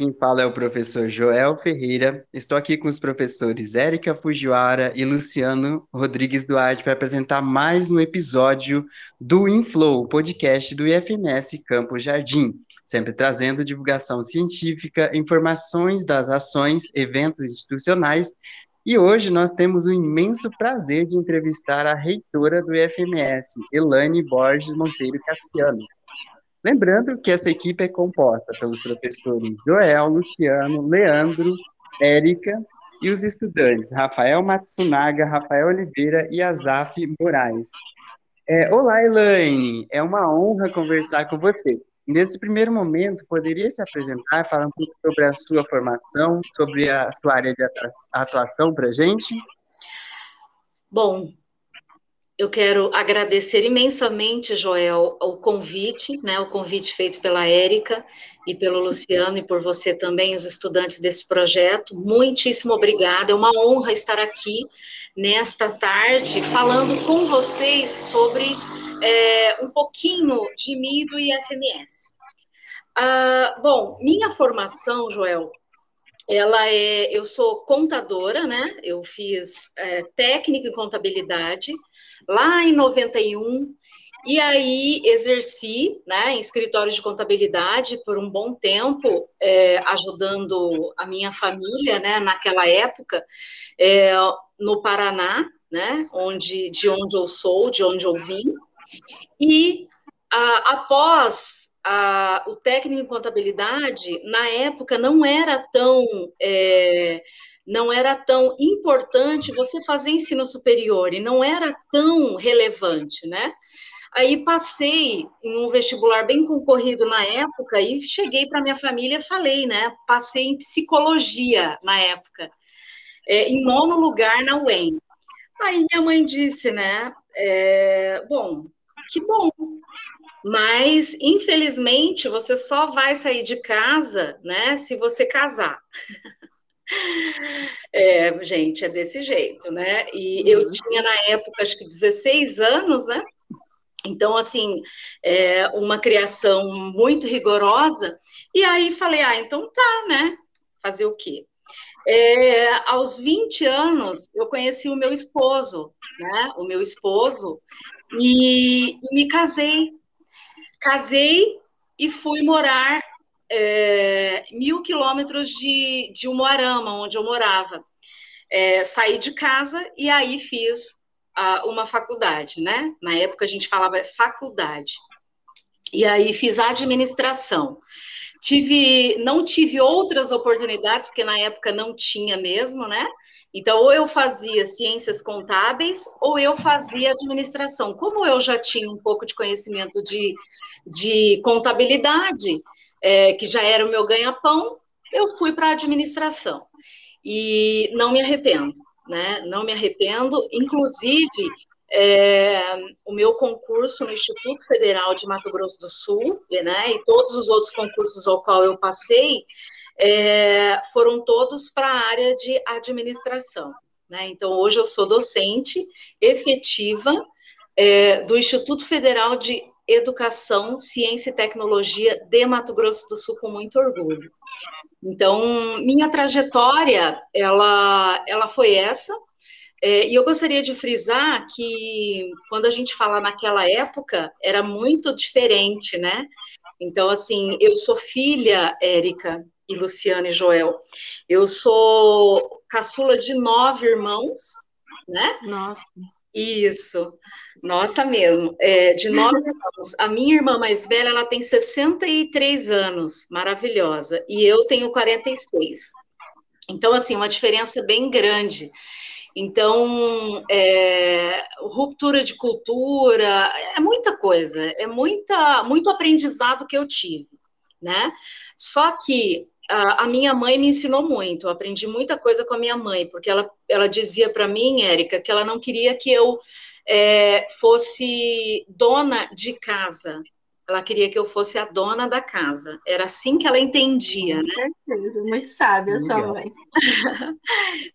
quem fala é o professor Joel Ferreira. Estou aqui com os professores Érica Fujiwara e Luciano Rodrigues Duarte para apresentar mais um episódio do Inflow, podcast do IFMS Campo Jardim, sempre trazendo divulgação científica, informações das ações, eventos institucionais. E hoje nós temos o imenso prazer de entrevistar a reitora do IFMS, Elane Borges Monteiro Cassiano. Lembrando que essa equipe é composta pelos professores Joel, Luciano, Leandro, Érica e os estudantes Rafael Matsunaga, Rafael Oliveira e Azaf Moraes. É, Olá, Elaine, é uma honra conversar com você. Nesse primeiro momento, poderia se apresentar, falar um pouco sobre a sua formação, sobre a sua área de atuação para a gente? Bom, eu quero agradecer imensamente, Joel, o convite, né, o convite feito pela Érica e pelo Luciano e por você também, os estudantes desse projeto. Muitíssimo obrigada, é uma honra estar aqui nesta tarde falando com vocês sobre é, um pouquinho de mim do IFMS. Ah, bom, minha formação, Joel, ela é, eu sou contadora, né? Eu fiz é, técnica em contabilidade, lá em 91, e aí exerci né, em escritório de contabilidade por um bom tempo, é, ajudando a minha família, né, naquela época, é, no Paraná, né, onde, de onde eu sou, de onde eu vim. E a, após a, o técnico em contabilidade, na época, não era tão. É, não era tão importante você fazer ensino superior e não era tão relevante, né? Aí passei em um vestibular bem concorrido na época e cheguei para minha família e falei, né? Passei em psicologia na época, é, em nono lugar na UEM. Aí minha mãe disse, né? É, bom, que bom, mas infelizmente você só vai sair de casa, né? Se você casar. É, gente, é desse jeito, né? E eu uhum. tinha na época, acho que 16 anos, né? Então, assim, é uma criação muito rigorosa. E aí falei, ah, então tá, né? Fazer o quê? É, aos 20 anos, eu conheci o meu esposo, né? O meu esposo, e, e me casei. Casei e fui morar é, mil quilômetros de, de Umuarama, onde eu morava. É, saí de casa e aí fiz a, uma faculdade, né? Na época a gente falava faculdade. E aí fiz administração. Tive, não tive outras oportunidades, porque na época não tinha mesmo, né? Então, ou eu fazia ciências contábeis, ou eu fazia administração. Como eu já tinha um pouco de conhecimento de, de contabilidade, é, que já era o meu ganha-pão, eu fui para a administração. E não me arrependo, né? Não me arrependo. Inclusive, é, o meu concurso no Instituto Federal de Mato Grosso do Sul, né? E todos os outros concursos ao qual eu passei, é, foram todos para a área de administração. Né? Então, hoje eu sou docente efetiva é, do Instituto Federal de Educação, Ciência e Tecnologia de Mato Grosso do Sul com muito orgulho. Então, minha trajetória, ela, ela foi essa, é, e eu gostaria de frisar que quando a gente fala naquela época, era muito diferente, né? Então, assim, eu sou filha, Érica e Luciana e Joel, eu sou caçula de nove irmãos, né? Nossa. Isso. Nossa mesmo, é, de nove anos. A minha irmã mais velha, ela tem 63 anos, maravilhosa, e eu tenho 46. Então, assim, uma diferença bem grande. Então, é, ruptura de cultura, é muita coisa, é muita, muito aprendizado que eu tive, né? Só que a, minha mãe me ensinou muito, eu aprendi muita coisa com a minha mãe, porque ela, ela dizia para mim, Érica, que ela não queria que eu é, fosse dona de casa. Ela queria que eu fosse a dona da casa. Era assim que ela entendia, né? Certeza, muito sábia sua mãe.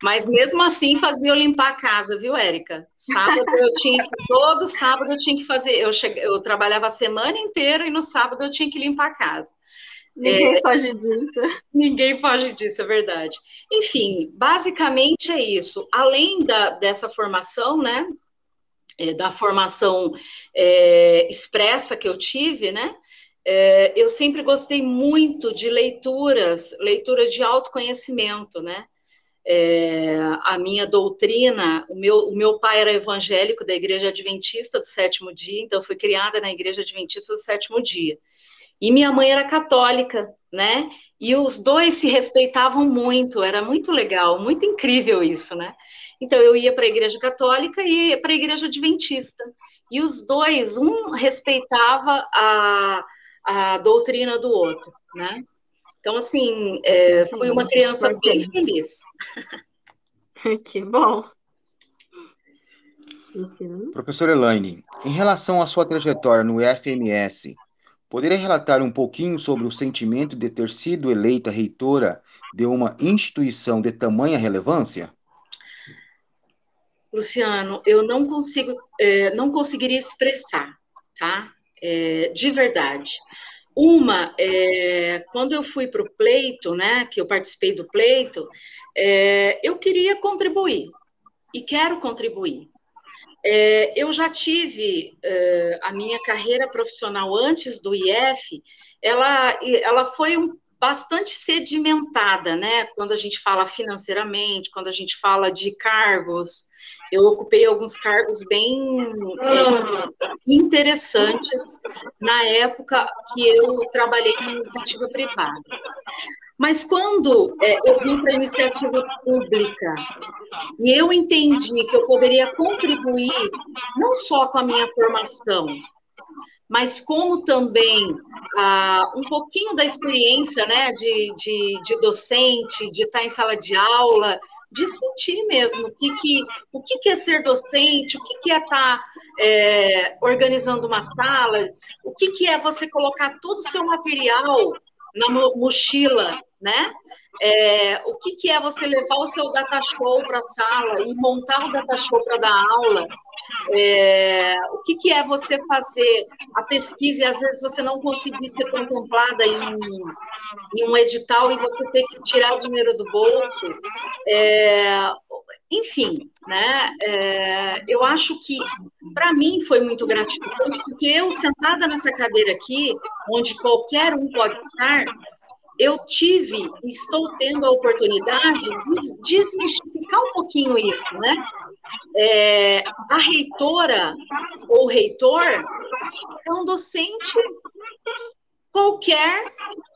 Mas mesmo assim fazia eu limpar a casa, viu, Érica? Sábado eu tinha que, todo sábado eu tinha que fazer, eu, che, eu trabalhava a semana inteira e no sábado eu tinha que limpar a casa. Ninguém é, foge disso. Ninguém foge disso, é verdade. Enfim, basicamente é isso. Além da, dessa formação, né? É, da formação é, expressa que eu tive, né? É, eu sempre gostei muito de leituras, leitura de autoconhecimento, né? É, a minha doutrina, o meu, o meu pai era evangélico da Igreja Adventista do Sétimo Dia, então fui criada na Igreja Adventista do Sétimo Dia. E minha mãe era católica, né? E os dois se respeitavam muito, era muito legal, muito incrível isso, né? Então eu ia para a Igreja Católica e ia para a Igreja Adventista. E os dois, um respeitava a, a doutrina do outro, né? Então, assim, é, fui uma criança bem feliz. Que bom. Professora Elaine, em relação à sua trajetória no FMS, poderia relatar um pouquinho sobre o sentimento de ter sido eleita reitora de uma instituição de tamanha relevância? Luciano, eu não consigo, é, não conseguiria expressar, tá? É, de verdade. Uma, é, quando eu fui para o pleito, né, que eu participei do pleito, é, eu queria contribuir e quero contribuir. É, eu já tive é, a minha carreira profissional antes do IF, ela, ela foi um, bastante sedimentada, né? Quando a gente fala financeiramente, quando a gente fala de cargos, eu ocupei alguns cargos bem é, interessantes na época que eu trabalhei na iniciativa privada. Mas quando é, eu vim para a iniciativa pública e eu entendi que eu poderia contribuir não só com a minha formação, mas como também ah, um pouquinho da experiência né, de, de, de docente, de estar em sala de aula, de sentir mesmo o que, que, o que, que é ser docente, o que, que é estar tá, é, organizando uma sala, o que, que é você colocar todo o seu material na mochila, né? É, o que, que é você levar o seu data show para a sala e montar o data show para dar aula? É, o que, que é você fazer a pesquisa e às vezes você não conseguir ser contemplada em um, em um edital e você ter que tirar dinheiro do bolso? É, enfim, né? É, eu acho que para mim foi muito gratificante porque eu sentada nessa cadeira aqui, onde qualquer um pode estar, eu tive, estou tendo a oportunidade de desmistificar um pouquinho isso, né? É, a reitora ou reitor é um docente qualquer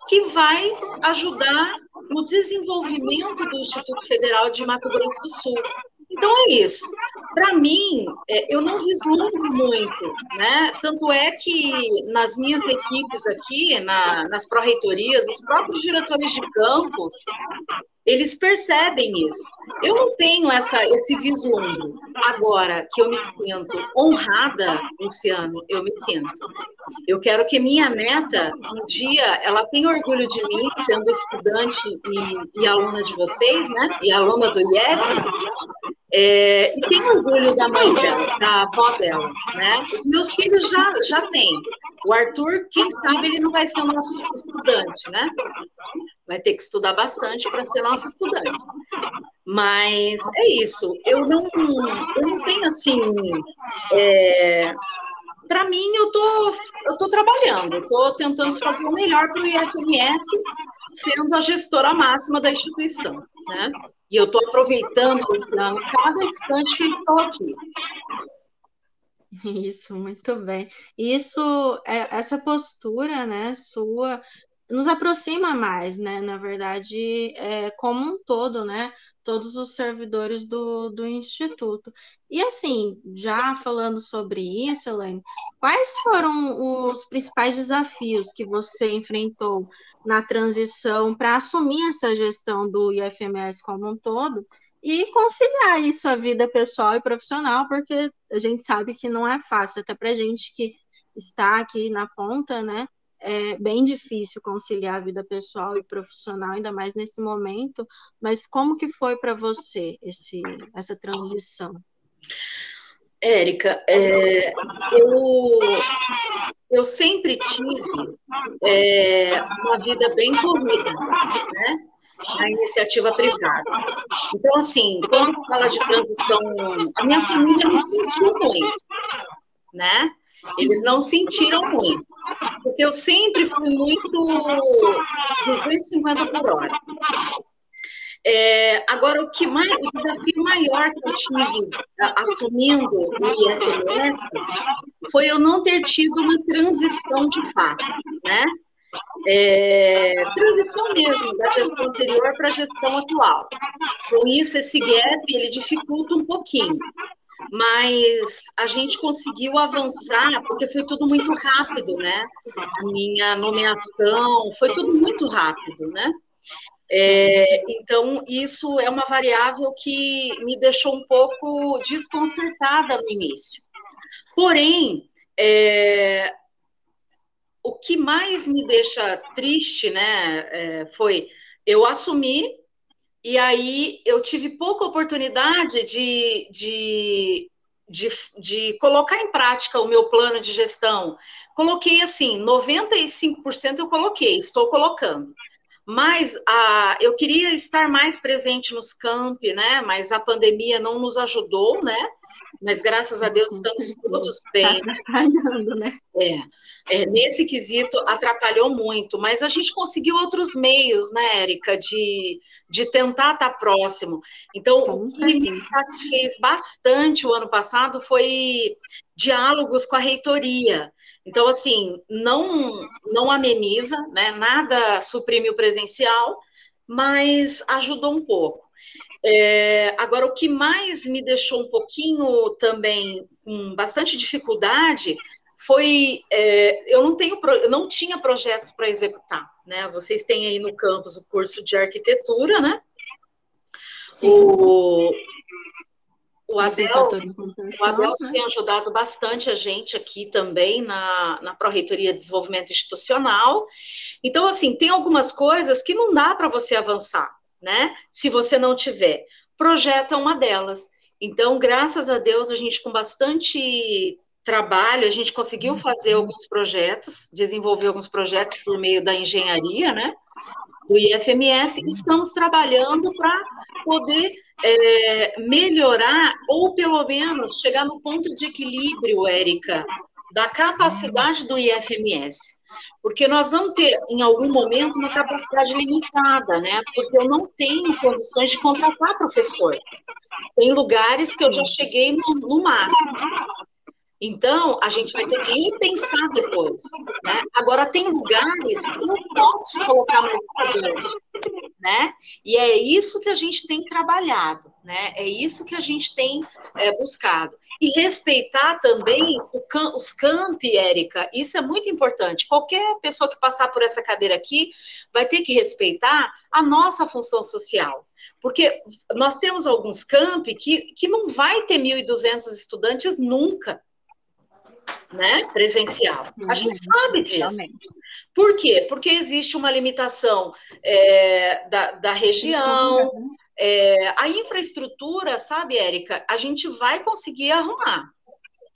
que vai ajudar no desenvolvimento do Instituto Federal de Mato Grosso do Sul. Então é isso. Para mim, é, eu não vislumbro muito, né? Tanto é que nas minhas equipes aqui, na, nas pró-reitorias, os próprios diretores de campus, eles percebem isso. Eu não tenho essa, esse vislumbre. Agora que eu me sinto honrada, Luciano, eu me sinto. Eu quero que minha neta, um dia, ela tenha orgulho de mim, sendo estudante e, e aluna de vocês, né? E aluna do IEF, é, e tem orgulho da mãe dela, da avó dela, né? Os meus filhos já, já têm. O Arthur, quem sabe, ele não vai ser o nosso estudante, né? Vai ter que estudar bastante para ser nosso estudante. Mas é isso. Eu não, eu não tenho assim. É, para mim, eu tô, eu tô trabalhando, eu tô tentando fazer o melhor para o IFMS, sendo a gestora máxima da instituição, né? E eu estou aproveitando, Luciano, cada instante que estou aqui. Isso, muito bem. Isso, é, essa postura, né, sua, nos aproxima mais, né, na verdade, é, como um todo, né, todos os servidores do, do Instituto. E assim, já falando sobre isso, Elaine, quais foram os principais desafios que você enfrentou na transição para assumir essa gestão do IFMS como um todo e conciliar isso a vida pessoal e profissional, porque a gente sabe que não é fácil, até para gente que está aqui na ponta, né? É bem difícil conciliar a vida pessoal e profissional, ainda mais nesse momento. Mas como que foi para você esse, essa transição? Érica, é, eu, eu sempre tive é, uma vida bem corrida, né? Na iniciativa privada. Então, assim, quando fala de transição, a minha família me sentiu muito, né? Eles não sentiram muito, eu sempre fui muito 250 por hora. É, agora, o que mais, o desafio maior que eu tive assumindo o IFMS foi eu não ter tido uma transição de fato, né? É, transição mesmo da gestão anterior para a gestão atual. Com isso, esse gap ele dificulta um pouquinho, mas a gente conseguiu avançar porque foi tudo muito rápido, né? Minha nomeação foi tudo muito rápido, né? É, então, isso é uma variável que me deixou um pouco desconcertada no início. Porém, é, o que mais me deixa triste, né, é, foi eu assumir e aí eu tive pouca oportunidade de, de, de, de colocar em prática o meu plano de gestão. Coloquei assim, 95% eu coloquei, estou colocando. Mas a, eu queria estar mais presente nos campi, né? Mas a pandemia não nos ajudou, né? Mas graças a Deus estamos todos bem. Atrapalhando, né? É, é, nesse quesito atrapalhou muito, mas a gente conseguiu outros meios, né, Érica, de, de tentar estar próximo. Então, o que me satisfez bastante o ano passado foi diálogos com a reitoria. Então, assim, não, não ameniza, né? nada suprime o presencial, mas ajudou um pouco. É, agora, o que mais me deixou um pouquinho também com bastante dificuldade foi é, eu não tenho eu não tinha projetos para executar, né? Vocês têm aí no campus o curso de arquitetura, né? Sim. O, o Adelso, o né? tem ajudado bastante a gente aqui também na, na Pró-Reitoria de Desenvolvimento Institucional. Então, assim, tem algumas coisas que não dá para você avançar, né? Se você não tiver. Projeto é uma delas. Então, graças a Deus, a gente com bastante trabalho, a gente conseguiu fazer uhum. alguns projetos, desenvolver alguns projetos por meio da engenharia, né? Do IFMS, e estamos trabalhando para poder é, melhorar, ou pelo menos chegar no ponto de equilíbrio, Érica, da capacidade do IFMS. Porque nós vamos ter, em algum momento, uma capacidade limitada, né? Porque eu não tenho condições de contratar professor. Tem lugares que eu já cheguei no, no máximo. Então, a gente vai ter que repensar depois. Né? Agora, tem lugares que não posso colocar mais estudante. Né? E é isso que a gente tem trabalhado, né? é isso que a gente tem é, buscado. E respeitar também cam os campi, Érica, isso é muito importante. Qualquer pessoa que passar por essa cadeira aqui vai ter que respeitar a nossa função social. Porque nós temos alguns campi que, que não vai ter 1.200 estudantes nunca né, presencial. A gente uhum, sabe disso. Por quê? Porque existe uma limitação é, da, da região, é, a infraestrutura, sabe, Érica, a gente vai conseguir arrumar.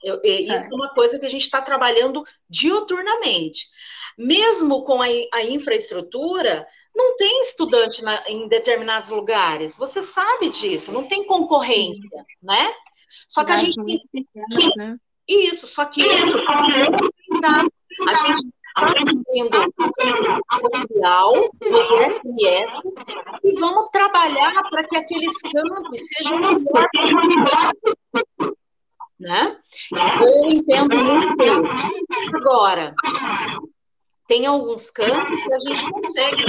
Eu, isso é uma coisa que a gente está trabalhando diuturnamente. Mesmo com a, a infraestrutura, não tem estudante na, em determinados lugares. Você sabe disso, não tem concorrência, né? Só que a gente né? Isso, só que a gente tendo a social do IFMS e vamos trabalhar para que aqueles campos sejam melhor né? Eu entendo muito isso. Agora, tem alguns campos que a gente consegue,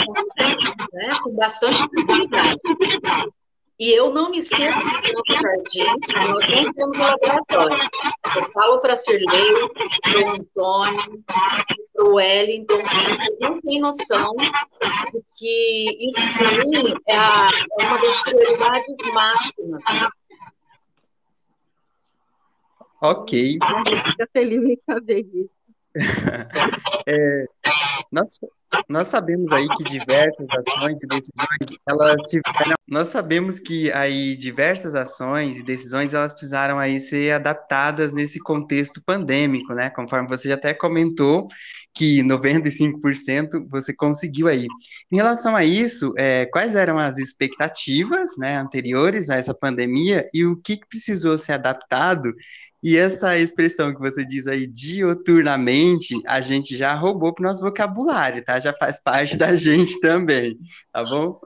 né, com bastante dificuldade. E eu não me esqueço de no jardim, nós não temos laboratório. Eu falo para a Sirlei, para o Antônio, para o Wellington, eles não têm noção de que isso, para mim, é, a, é uma das prioridades máximas. Ok. Fica feliz em saber disso. é, nós, nós sabemos aí que diversas ações e decisões elas tiveram nós sabemos que aí diversas ações e decisões elas precisaram aí ser adaptadas nesse contexto pandêmico, né? Conforme você até comentou que 95% você conseguiu aí. Em relação a isso, é, quais eram as expectativas, né, anteriores a essa pandemia e o que precisou ser adaptado e essa expressão que você diz aí, dioturnamente, a gente já roubou para o nosso vocabulário, tá? Já faz parte da gente também, tá bom?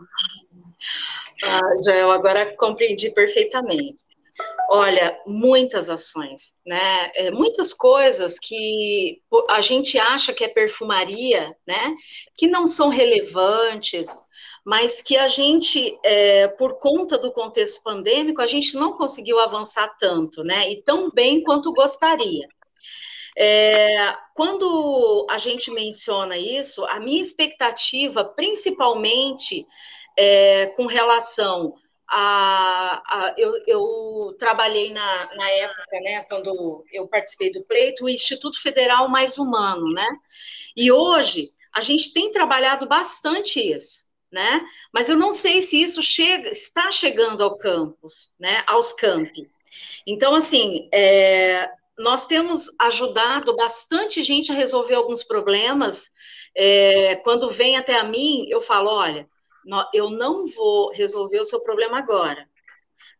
Ah, Joel, agora compreendi perfeitamente. Olha, muitas ações, né? É, muitas coisas que a gente acha que é perfumaria, né? Que não são relevantes, mas que a gente, é, por conta do contexto pandêmico, a gente não conseguiu avançar tanto, né? E tão bem quanto gostaria. É, quando a gente menciona isso, a minha expectativa, principalmente é, com relação a, a eu, eu, trabalhei na, na época, né, quando eu participei do pleito, o Instituto Federal Mais Humano, né? E hoje a gente tem trabalhado bastante isso, né? Mas eu não sei se isso chega, está chegando ao campus, né? Aos campi. Então, assim, é, nós temos ajudado bastante gente a resolver alguns problemas. É, quando vem até a mim, eu falo, olha, eu não vou resolver o seu problema agora,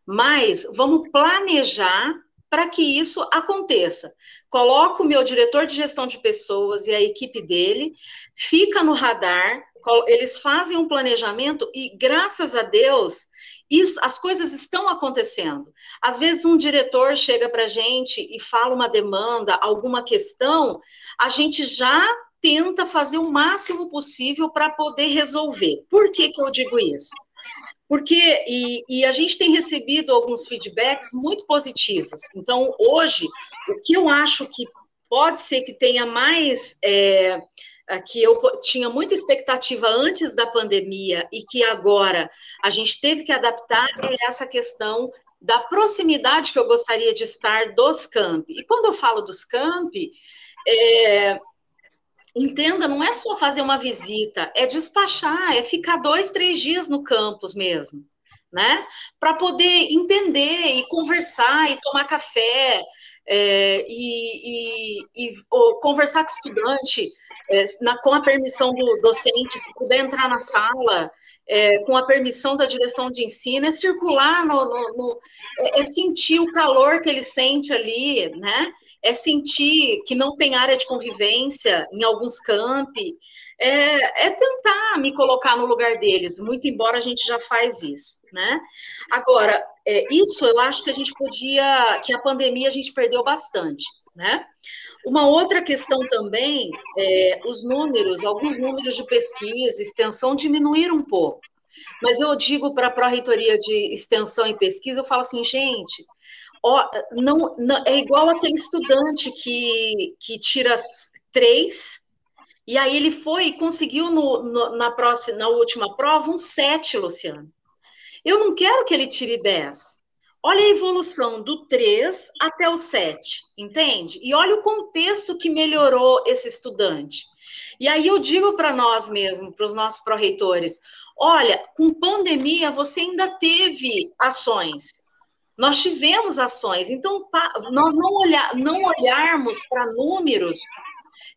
mas vamos planejar para que isso aconteça. Coloco o meu diretor de gestão de pessoas e a equipe dele, fica no radar, eles fazem um planejamento e, graças a Deus, isso, as coisas estão acontecendo. Às vezes, um diretor chega para a gente e fala uma demanda, alguma questão, a gente já tenta fazer o máximo possível para poder resolver. Por que, que eu digo isso? Porque, e, e, a gente tem recebido alguns feedbacks muito positivos. Então, hoje, o que eu acho que pode ser que tenha mais. É, que eu tinha muita expectativa antes da pandemia e que agora a gente teve que adaptar é essa questão da proximidade que eu gostaria de estar dos campi. E quando eu falo dos campi, é, entenda, não é só fazer uma visita, é despachar, é ficar dois, três dias no campus mesmo, né? Para poder entender e conversar e tomar café é, e, e, e conversar com o estudante é, na, com a permissão do docente, se puder entrar na sala. É, com a permissão da direção de ensino, é circular no, no, no é, é sentir o calor que ele sente ali, né? É sentir que não tem área de convivência em alguns campi, é, é, tentar me colocar no lugar deles, muito embora a gente já faz isso, né? Agora, é, isso eu acho que a gente podia, que a pandemia a gente perdeu bastante, né? Uma outra questão também, é, os números, alguns números de pesquisa, extensão diminuíram um pouco. Mas eu digo para a Pró-Reitoria de Extensão e Pesquisa, eu falo assim, gente, Ó, não, não, é igual aquele estudante que, que tira três, e aí ele foi e conseguiu no, no, na, próxima, na última prova um sete, Luciano. Eu não quero que ele tire dez. Olha a evolução do 3 até o 7, entende? E olha o contexto que melhorou esse estudante. E aí eu digo para nós mesmos, para os nossos pró-reitores, olha, com pandemia você ainda teve ações, nós tivemos ações, então nós não, olhar, não olharmos para números,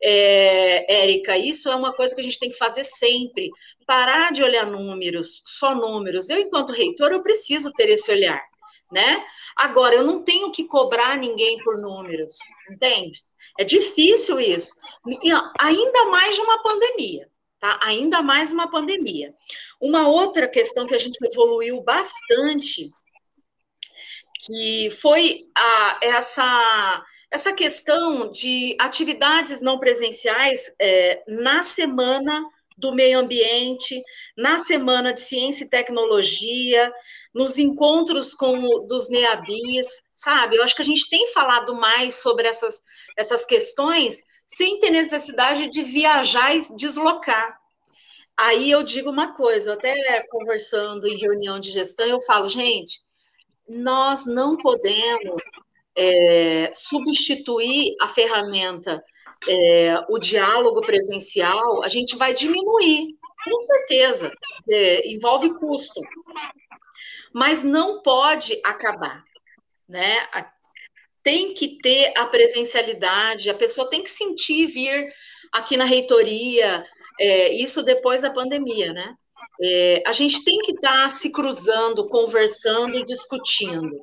é, Érica, isso é uma coisa que a gente tem que fazer sempre. Parar de olhar números, só números. Eu, enquanto reitor, eu preciso ter esse olhar, né? Agora, eu não tenho que cobrar ninguém por números, entende? É difícil isso. Ainda mais de uma pandemia. Tá? Ainda mais uma pandemia. Uma outra questão que a gente evoluiu bastante que foi a, essa, essa questão de atividades não presenciais é, na semana do meio ambiente, na semana de ciência e tecnologia, nos encontros com dos NEABIs, sabe? Eu acho que a gente tem falado mais sobre essas, essas questões sem ter necessidade de viajar e deslocar. Aí eu digo uma coisa, até conversando em reunião de gestão, eu falo, gente, nós não podemos é, substituir a ferramenta, é, o diálogo presencial, a gente vai diminuir, com certeza, é, envolve custo. mas não pode acabar, né? Tem que ter a presencialidade, a pessoa tem que sentir vir aqui na reitoria, é, isso depois da pandemia, né? É, a gente tem que estar tá se cruzando, conversando e discutindo.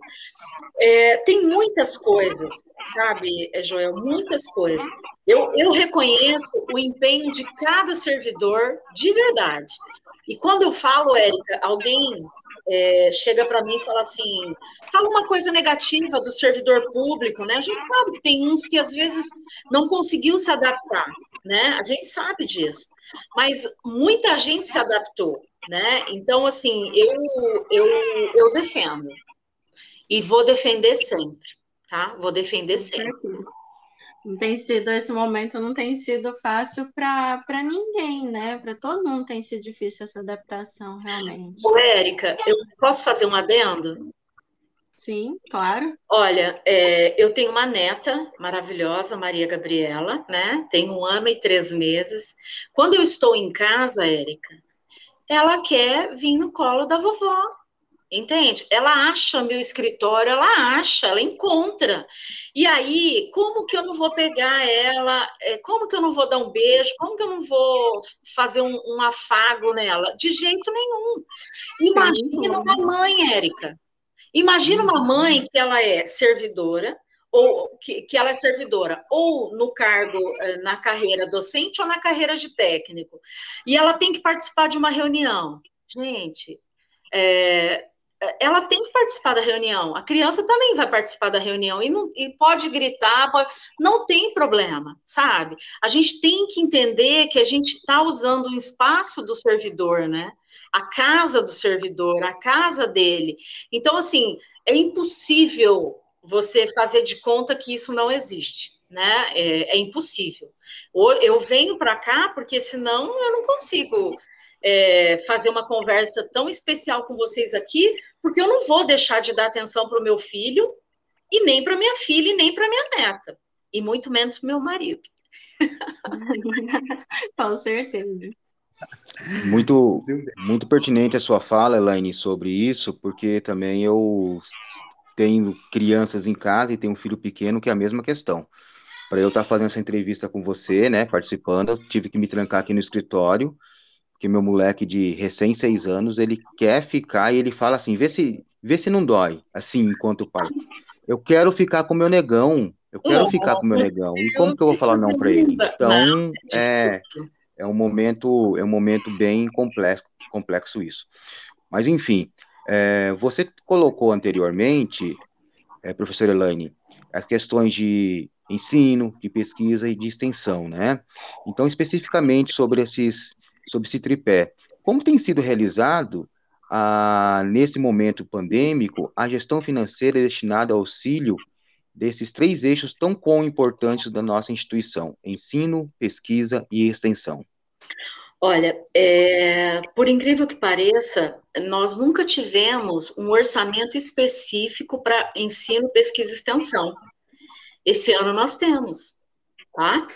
É, tem muitas coisas, sabe, Joel? Muitas coisas. Eu, eu reconheço o empenho de cada servidor de verdade. E quando eu falo, Érica, alguém é, chega para mim e fala assim: fala uma coisa negativa do servidor público, né? A gente sabe que tem uns que às vezes não conseguiu se adaptar, né? A gente sabe disso. Mas muita gente se adaptou, né? Então, assim, eu, eu, eu defendo. E vou defender sempre, tá? Vou defender sempre. Não tem sido, esse momento não tem sido fácil para ninguém, né? Para todo mundo tem sido difícil essa adaptação, realmente. Ô, Érica, eu posso fazer um adendo? Sim, claro. Olha, é, eu tenho uma neta maravilhosa, Maria Gabriela, né? Tem um ano e três meses. Quando eu estou em casa, Érica, ela quer vir no colo da vovó. Entende? Ela acha meu escritório, ela acha, ela encontra. E aí, como que eu não vou pegar ela? É, como que eu não vou dar um beijo? Como que eu não vou fazer um, um afago nela? De jeito nenhum. Imagina uma mãe, Érica. Imagina uma mãe que ela é servidora, ou que, que ela é servidora, ou no cargo, eh, na carreira docente ou na carreira de técnico, e ela tem que participar de uma reunião. Gente, é, ela tem que participar da reunião. A criança também vai participar da reunião e, não, e pode gritar, pode, não tem problema, sabe? A gente tem que entender que a gente está usando o espaço do servidor, né? A casa do servidor, a casa dele. Então, assim, é impossível você fazer de conta que isso não existe, né? É, é impossível. Eu venho para cá porque senão eu não consigo é, fazer uma conversa tão especial com vocês aqui, porque eu não vou deixar de dar atenção para o meu filho, e nem para minha filha, e nem para minha neta, e muito menos para meu marido. com certeza. Muito, muito pertinente a sua fala, Elaine, sobre isso, porque também eu tenho crianças em casa e tenho um filho pequeno que é a mesma questão. Para eu estar fazendo essa entrevista com você, né, participando, eu tive que me trancar aqui no escritório, que meu moleque de recém seis anos, ele quer ficar e ele fala assim, vê se, vê se não dói, assim, enquanto pai. Eu quero ficar com meu negão, eu quero oh, ficar com meu negão. E como que eu vou falar não para ele? Então, é, é um momento, é um momento bem complexo, complexo isso. Mas enfim, é, você colocou anteriormente, é, professor Elaine, as questões de ensino, de pesquisa e de extensão, né? Então, especificamente sobre esses sobre esse tripé. Como tem sido realizado, ah, nesse momento pandêmico, a gestão financeira destinada ao auxílio desses três eixos tão com importantes da nossa instituição: ensino, pesquisa e extensão? Olha, é, por incrível que pareça, nós nunca tivemos um orçamento específico para ensino, pesquisa e extensão. Esse ano nós temos, tá?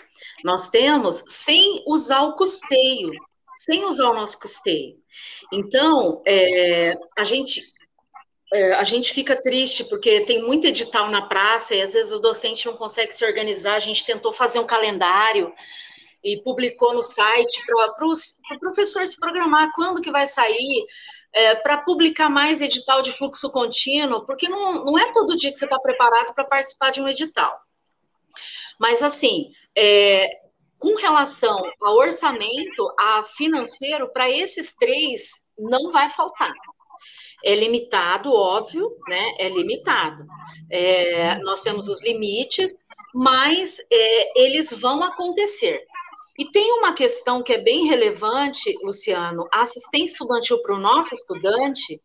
Nós temos sem usar o custeio sem usar o nosso custeio. Então, é, a gente é, a gente fica triste porque tem muito edital na praça e às vezes o docente não consegue se organizar. A gente tentou fazer um calendário e publicou no site para o pro professor se programar quando que vai sair, é, para publicar mais edital de fluxo contínuo, porque não, não é todo dia que você está preparado para participar de um edital. Mas, assim, é, com relação ao orçamento, a financeiro, para esses três, não vai faltar. É limitado, óbvio, né? É limitado. É, nós temos os limites, mas é, eles vão acontecer. E tem uma questão que é bem relevante, Luciano: a assistência estudantil para o nosso estudante,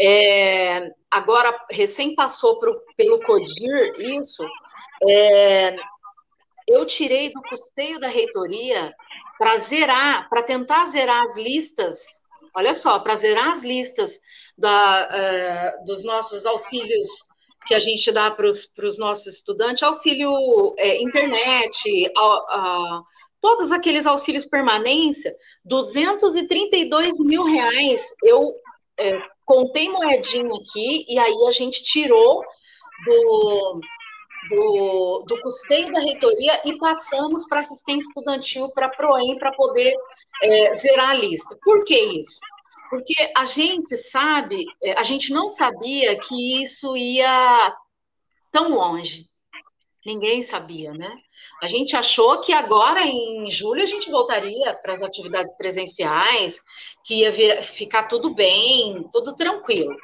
é, agora recém passou pro, pelo CODIR isso, é, eu tirei do custeio da reitoria para zerar, para tentar zerar as listas, olha só, para zerar as listas da, uh, dos nossos auxílios que a gente dá para os nossos estudantes, auxílio é, internet, a, a, todos aqueles auxílios permanência, 232 mil reais eu é, contei moedinha aqui e aí a gente tirou do, do, do custeio da reitoria e passamos para assistência estudantil, para PROEM, para poder é, zerar a lista. Por que isso? Porque a gente sabe, é, a gente não sabia que isso ia tão longe. Ninguém sabia, né? A gente achou que agora, em julho, a gente voltaria para as atividades presenciais, que ia vir, ficar tudo bem, tudo tranquilo.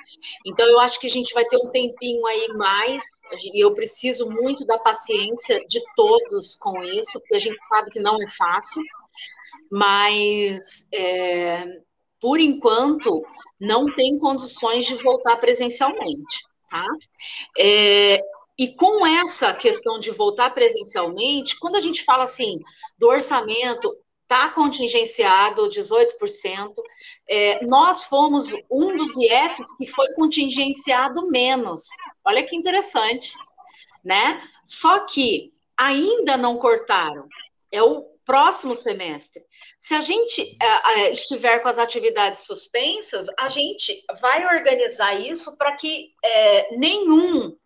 Então, eu acho que a gente vai ter um tempinho aí mais, e eu preciso muito da paciência de todos com isso, porque a gente sabe que não é fácil, mas é, por enquanto não tem condições de voltar presencialmente, tá? É, e com essa questão de voltar presencialmente, quando a gente fala assim do orçamento, está contingenciado 18%, é, nós fomos um dos IFs que foi contingenciado menos. Olha que interessante, né? Só que ainda não cortaram. É o próximo semestre. Se a gente é, é estiver com as atividades suspensas, a gente vai organizar isso para que é, nenhum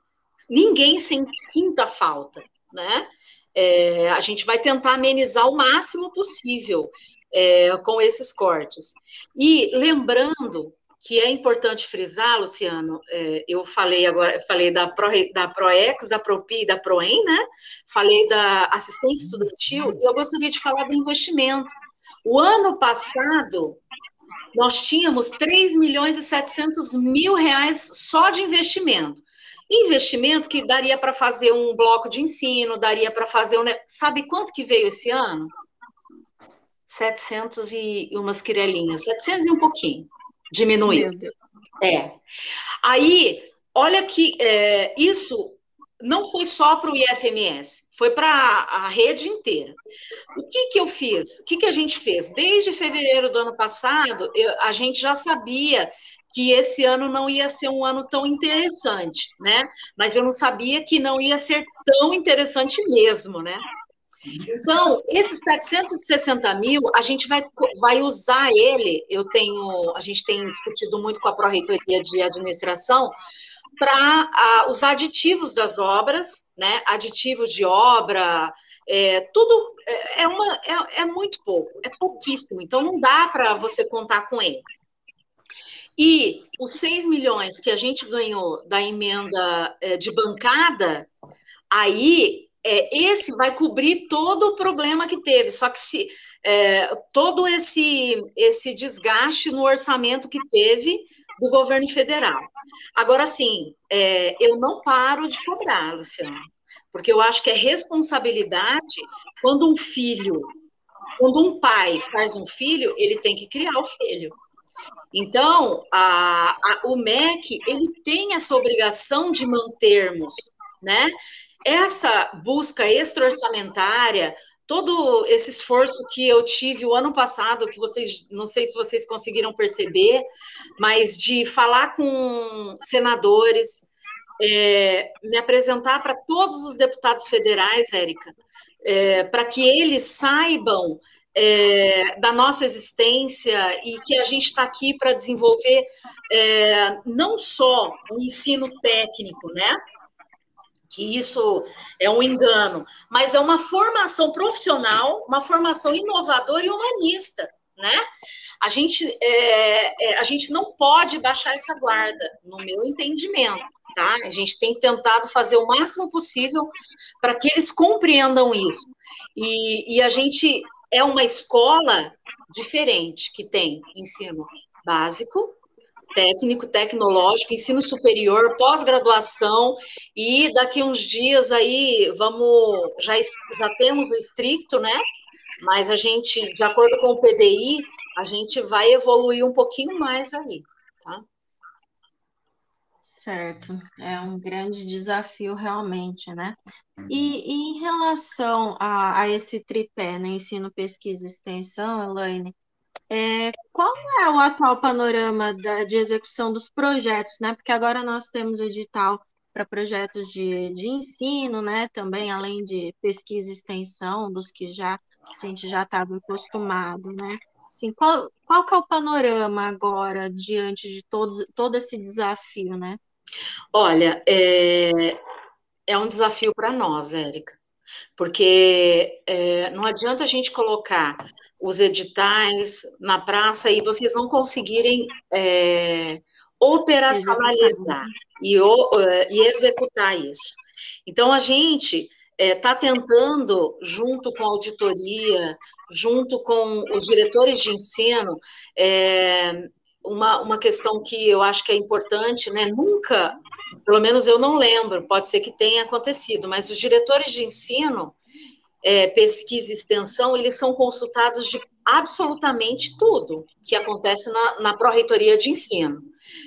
ninguém sinta falta, né? É, a gente vai tentar amenizar o máximo possível é, com esses cortes. E lembrando que é importante frisar, Luciano, é, eu falei agora, falei da, Pro, da ProEx, da ProPI, da ProEM, né? Falei da assistência estudantil, e eu gostaria de falar do investimento. O ano passado, nós tínhamos 3 milhões e 700 mil reais só de investimento. Investimento que daria para fazer um bloco de ensino, daria para fazer um. Sabe quanto que veio esse ano? 700 e umas quirelinhas, 700 e um pouquinho. Diminuiu. É. Aí, olha que é, isso não foi só para o IFMS, foi para a rede inteira. O que, que eu fiz? O que, que a gente fez? Desde fevereiro do ano passado, eu, a gente já sabia que esse ano não ia ser um ano tão interessante, né? Mas eu não sabia que não ia ser tão interessante mesmo, né? Então, esses 760 mil, a gente vai, vai usar ele, eu tenho, a gente tem discutido muito com a Pró-Reitoria de Administração, para os aditivos das obras, né? Aditivos de obra, é, tudo é, é uma, é, é muito pouco, é pouquíssimo, então não dá para você contar com ele. E os 6 milhões que a gente ganhou da emenda é, de bancada, aí é, esse vai cobrir todo o problema que teve. Só que se é, todo esse, esse desgaste no orçamento que teve do governo federal. Agora, sim, é, eu não paro de cobrar, Luciano, porque eu acho que é responsabilidade quando um filho, quando um pai faz um filho, ele tem que criar o filho. Então, a, a, o MEC ele tem essa obrigação de mantermos, né? Essa busca extra-orçamentária, todo esse esforço que eu tive o ano passado, que vocês, não sei se vocês conseguiram perceber, mas de falar com senadores, é, me apresentar para todos os deputados federais, Érica, é, para que eles saibam é, da nossa existência e que a gente está aqui para desenvolver é, não só o ensino técnico, né? Que isso é um engano, mas é uma formação profissional, uma formação inovadora e humanista, né? A gente, é, é a gente não pode baixar essa guarda, no meu entendimento. Tá? A gente tem tentado fazer o máximo possível para que eles compreendam isso. E, e a gente é uma escola diferente, que tem ensino básico, técnico, tecnológico, ensino superior, pós-graduação, e daqui uns dias aí vamos, já, já temos o estricto, né? Mas a gente, de acordo com o PDI, a gente vai evoluir um pouquinho mais aí, tá? Certo, é um grande desafio realmente, né? E, e em relação a, a, esse tripé, né, ensino, pesquisa e extensão, Elaine, é, qual é o atual panorama da, de execução dos projetos, né? Porque agora nós temos edital para projetos de, de ensino, né? Também, além de pesquisa e extensão, dos que já a gente já estava acostumado, né? Assim, qual, qual que é o panorama agora diante de todo, todo esse desafio, né? Olha, é, é um desafio para nós, Érica, porque é, não adianta a gente colocar os editais na praça e vocês não conseguirem é, operacionalizar e, é, e executar isso. Então, a gente está é, tentando, junto com a auditoria, junto com os diretores de ensino, é, uma, uma questão que eu acho que é importante, né? Nunca, pelo menos eu não lembro, pode ser que tenha acontecido, mas os diretores de ensino, é, pesquisa e extensão, eles são consultados de absolutamente tudo que acontece na, na pró-reitoria de ensino,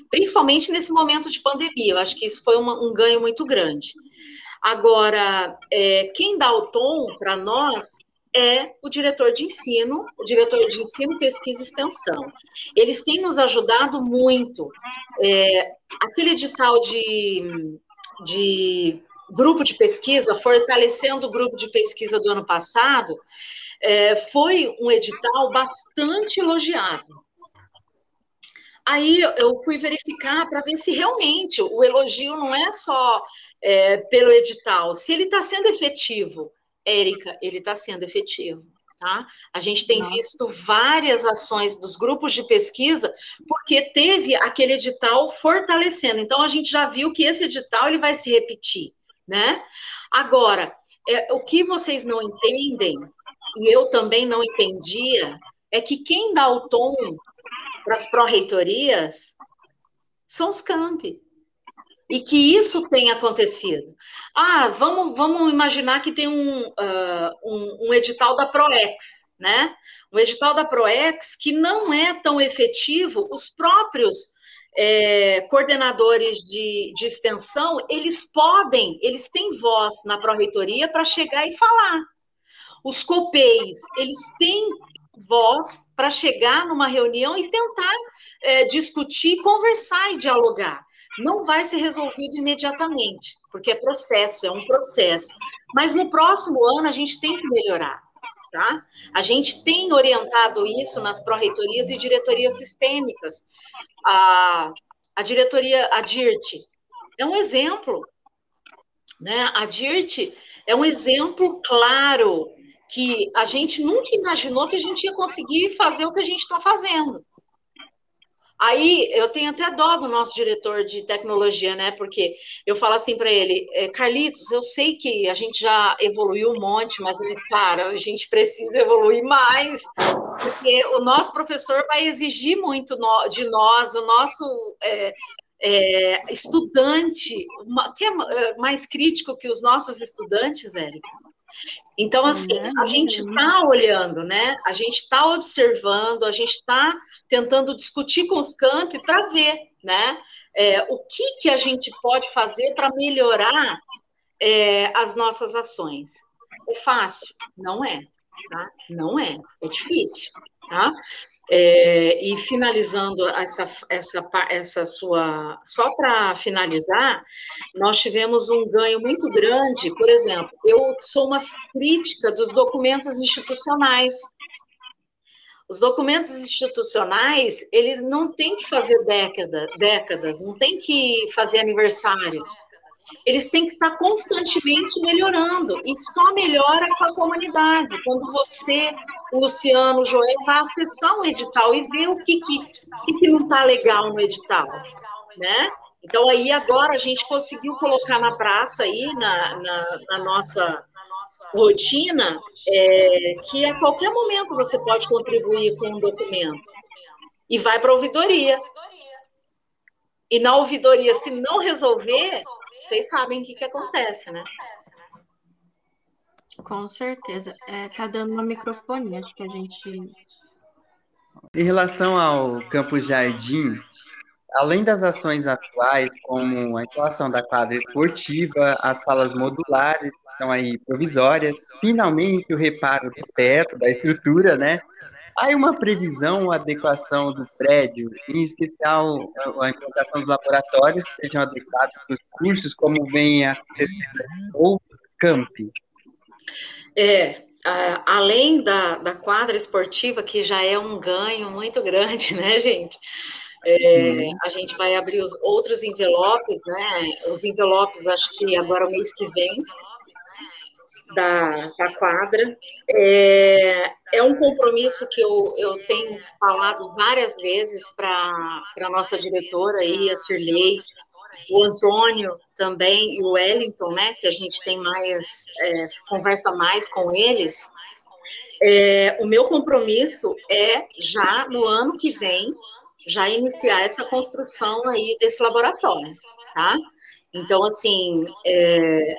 principalmente nesse momento de pandemia. Eu acho que isso foi uma, um ganho muito grande. Agora, é, quem dá o tom para nós é o diretor de ensino, o diretor de ensino, pesquisa e extensão. Eles têm nos ajudado muito. É, aquele edital de, de grupo de pesquisa, fortalecendo o grupo de pesquisa do ano passado, é, foi um edital bastante elogiado. Aí eu fui verificar para ver se realmente o elogio não é só é, pelo edital, se ele está sendo efetivo. Érica, ele está sendo efetivo. Tá? A gente tem Nossa. visto várias ações dos grupos de pesquisa, porque teve aquele edital fortalecendo. Então, a gente já viu que esse edital ele vai se repetir. Né? Agora, é, o que vocês não entendem, e eu também não entendia, é que quem dá o tom para as pró-reitorias são os campi e que isso tenha acontecido. Ah, vamos, vamos imaginar que tem um, uh, um, um, edital da ProEx, né? Um edital da ProEx que não é tão efetivo, os próprios é, coordenadores de, de extensão, eles podem, eles têm voz na pró-reitoria para chegar e falar. Os COPEIs, eles têm voz para chegar numa reunião e tentar é, discutir, conversar e dialogar não vai ser resolvido imediatamente, porque é processo, é um processo. Mas no próximo ano a gente tem que melhorar. Tá? A gente tem orientado isso nas pró-reitorias e diretorias sistêmicas. A, a diretoria, a DIRT, é um exemplo. Né? A DIRT é um exemplo claro que a gente nunca imaginou que a gente ia conseguir fazer o que a gente está fazendo. Aí eu tenho até dó do nosso diretor de tecnologia, né? Porque eu falo assim para ele, é, Carlitos, eu sei que a gente já evoluiu um monte, mas cara, a gente precisa evoluir mais, porque o nosso professor vai exigir muito de nós, o nosso é, é, estudante, que é mais crítico que os nossos estudantes, Érica. Então, assim, a gente está olhando, né? A gente está observando, a gente está tentando discutir com os campi para ver, né? É, o que, que a gente pode fazer para melhorar é, as nossas ações. É fácil? Não é, tá? Não é, é difícil, tá? É, e finalizando essa, essa, essa sua. Só para finalizar, nós tivemos um ganho muito grande. Por exemplo, eu sou uma crítica dos documentos institucionais. Os documentos institucionais, eles não têm que fazer décadas, décadas, não tem que fazer aniversários eles têm que estar constantemente melhorando, e só melhora com a comunidade. Quando você, o Luciano, o Joel, vai acessar um edital e ver o que, que, que, que não está legal no edital, né? Então, aí agora a gente conseguiu colocar na praça aí, na, na, na nossa rotina, é, que a qualquer momento você pode contribuir com um documento. E vai para a ouvidoria. E na ouvidoria, se não resolver, vocês sabem o que, que acontece, né? Com certeza. É, tá dando uma microfone, acho que a gente. Em relação ao Campus Jardim, além das ações atuais, como a instalação da quadra esportiva, as salas modulares, que estão aí provisórias, finalmente o reparo do teto, da estrutura, né? Há uma previsão, adequação do prédio, em especial a implantação dos laboratórios que sejam adequados para os cursos, como vem acontecendo ou camp? É, uh, além da, da quadra esportiva, que já é um ganho muito grande, né, gente? É, uhum. A gente vai abrir os outros envelopes, né? Os envelopes, acho que agora o mês que vem, da, da quadra. É, é um compromisso que eu, eu tenho falado várias vezes para a nossa diretora aí, a Sirley, o Antônio também e o Wellington, né, que a gente tem mais, é, conversa mais com eles. É, o meu compromisso é já no ano que vem já iniciar essa construção aí desse laboratório, tá? Então, assim, é,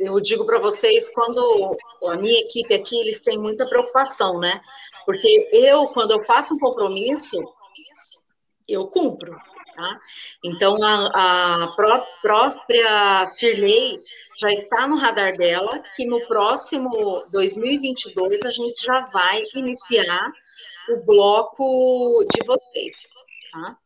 eu digo para vocês, quando a minha equipe aqui, eles têm muita preocupação, né? Porque eu, quando eu faço um compromisso, eu cumpro, tá? Então, a, a pró própria Cirlei já está no radar dela, que no próximo 2022 a gente já vai iniciar o bloco de vocês, tá?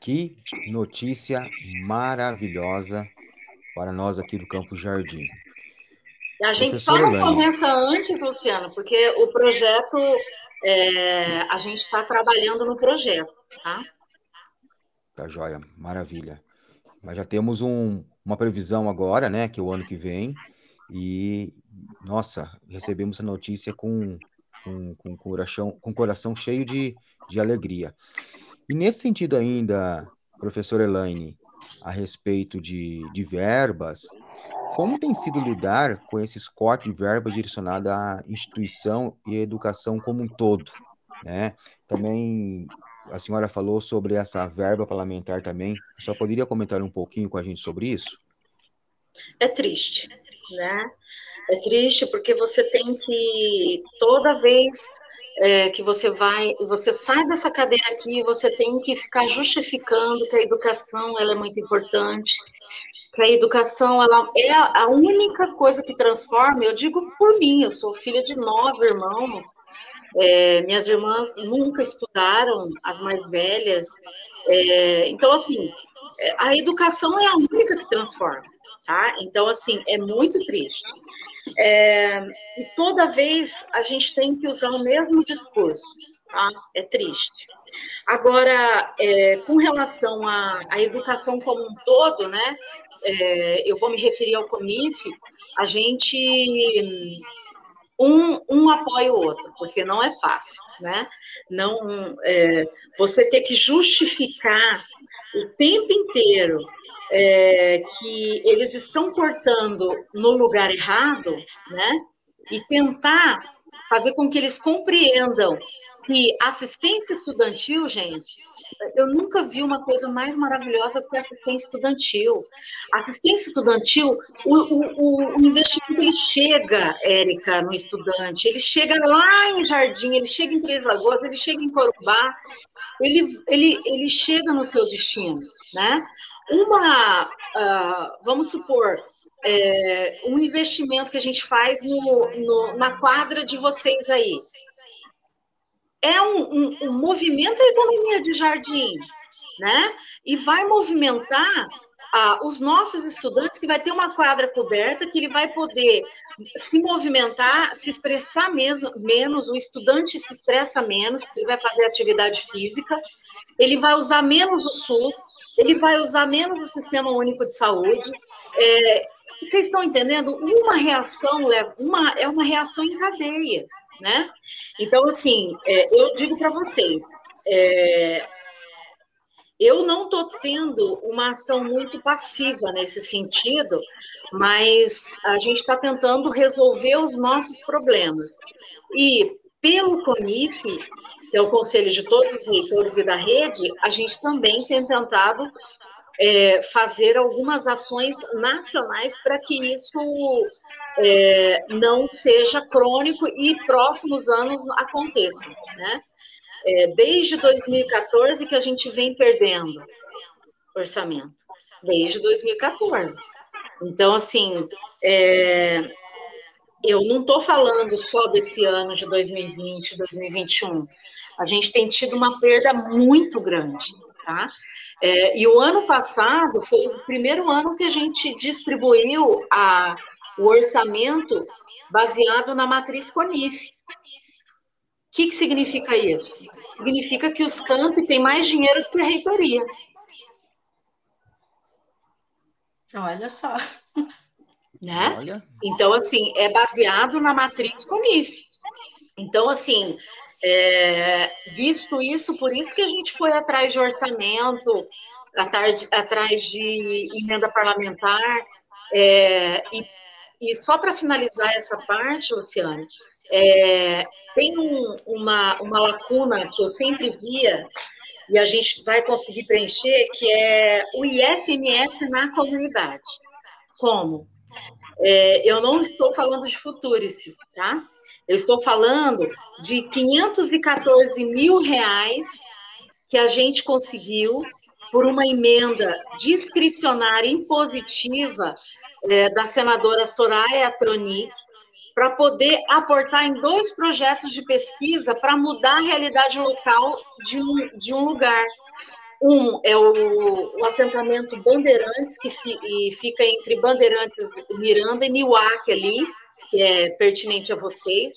Que notícia maravilhosa para nós aqui do Campo Jardim. A gente só não Elane. começa antes, Luciano, porque o projeto, é, a gente está trabalhando no projeto, tá? Tá joia, maravilha. Mas já temos um, uma previsão agora, né, que é o ano que vem, e, nossa, recebemos a notícia com, com, com, coração, com coração cheio de, de alegria. E nesse sentido ainda, professor Elaine, a respeito de, de verbas, como tem sido lidar com esses cortes de verbas direcionados à instituição e à educação como um todo? Né? Também a senhora falou sobre essa verba parlamentar também. Só poderia comentar um pouquinho com a gente sobre isso? É triste, né? É triste porque você tem que toda vez é, que você vai, você sai dessa cadeira aqui, você tem que ficar justificando que a educação ela é muito importante, que a educação ela é a única coisa que transforma. Eu digo por mim, eu sou filha de nove irmãos, é, minhas irmãs nunca estudaram, as mais velhas, é, então assim, é, a educação é a única que transforma tá? Então, assim, é muito triste. É, e toda vez a gente tem que usar o mesmo discurso, tá? É triste. Agora, é, com relação à, à, educação como um todo, né? É, eu vou me referir ao CONIF, a gente um, um apoia o outro, porque não é fácil, né? Não, é, você ter que justificar o tempo inteiro é, que eles estão cortando no lugar errado, né? E tentar fazer com que eles compreendam que assistência estudantil, gente, eu nunca vi uma coisa mais maravilhosa que assistência estudantil. Assistência estudantil, o, o, o investimento ele chega, Érica, no estudante, ele chega lá em Jardim, ele chega em Três Lagoas, ele chega em Corumbá, ele, ele, ele chega no seu destino, né? Uma, uh, vamos supor, é, um investimento que a gente faz no, no, na quadra de vocês aí. É um, um, um movimento a economia de jardim, né? E vai movimentar ah, os nossos estudantes, que vai ter uma quadra coberta, que ele vai poder se movimentar, se estressar menos, menos o estudante se estressa menos, ele vai fazer atividade física, ele vai usar menos o SUS, ele vai usar menos o Sistema Único de Saúde. É, vocês estão entendendo? Uma reação uma, é uma reação em cadeia, né? Então, assim, é, eu digo para vocês, é, eu não estou tendo uma ação muito passiva nesse sentido, mas a gente está tentando resolver os nossos problemas. E pelo CONIF, que é o conselho de todos os reitores e da rede, a gente também tem tentado é, fazer algumas ações nacionais para que isso é, não seja crônico e próximos anos aconteçam, né? é, desde 2014 que a gente vem perdendo orçamento. Desde 2014. Então, assim, é, eu não estou falando só desse ano de 2020, 2021. A gente tem tido uma perda muito grande, tá? É, e o ano passado foi o primeiro ano que a gente distribuiu a, o orçamento baseado na matriz CONIF. O que, que significa isso? Significa que os campi têm mais dinheiro do que a reitoria. Olha só. Né? Olha. Então, assim, é baseado na matriz CONIF. Então, assim, é, visto isso, por isso que a gente foi atrás de orçamento, atrás, de emenda parlamentar, é, e, e, só para finalizar essa parte, Luciane, é, tem um, uma, uma lacuna que eu sempre via, e a gente vai conseguir preencher, que é o IFMS na comunidade. Como? É, eu não estou falando de Futurice, tá? Eu estou falando de 514 mil reais que a gente conseguiu por uma emenda discricionária impositiva é, da senadora Soraya Tronic, para poder aportar em dois projetos de pesquisa para mudar a realidade local de um, de um lugar. Um é o, o assentamento Bandeirantes, que fi, fica entre Bandeirantes, Miranda e Niuaque ali, que é pertinente a vocês,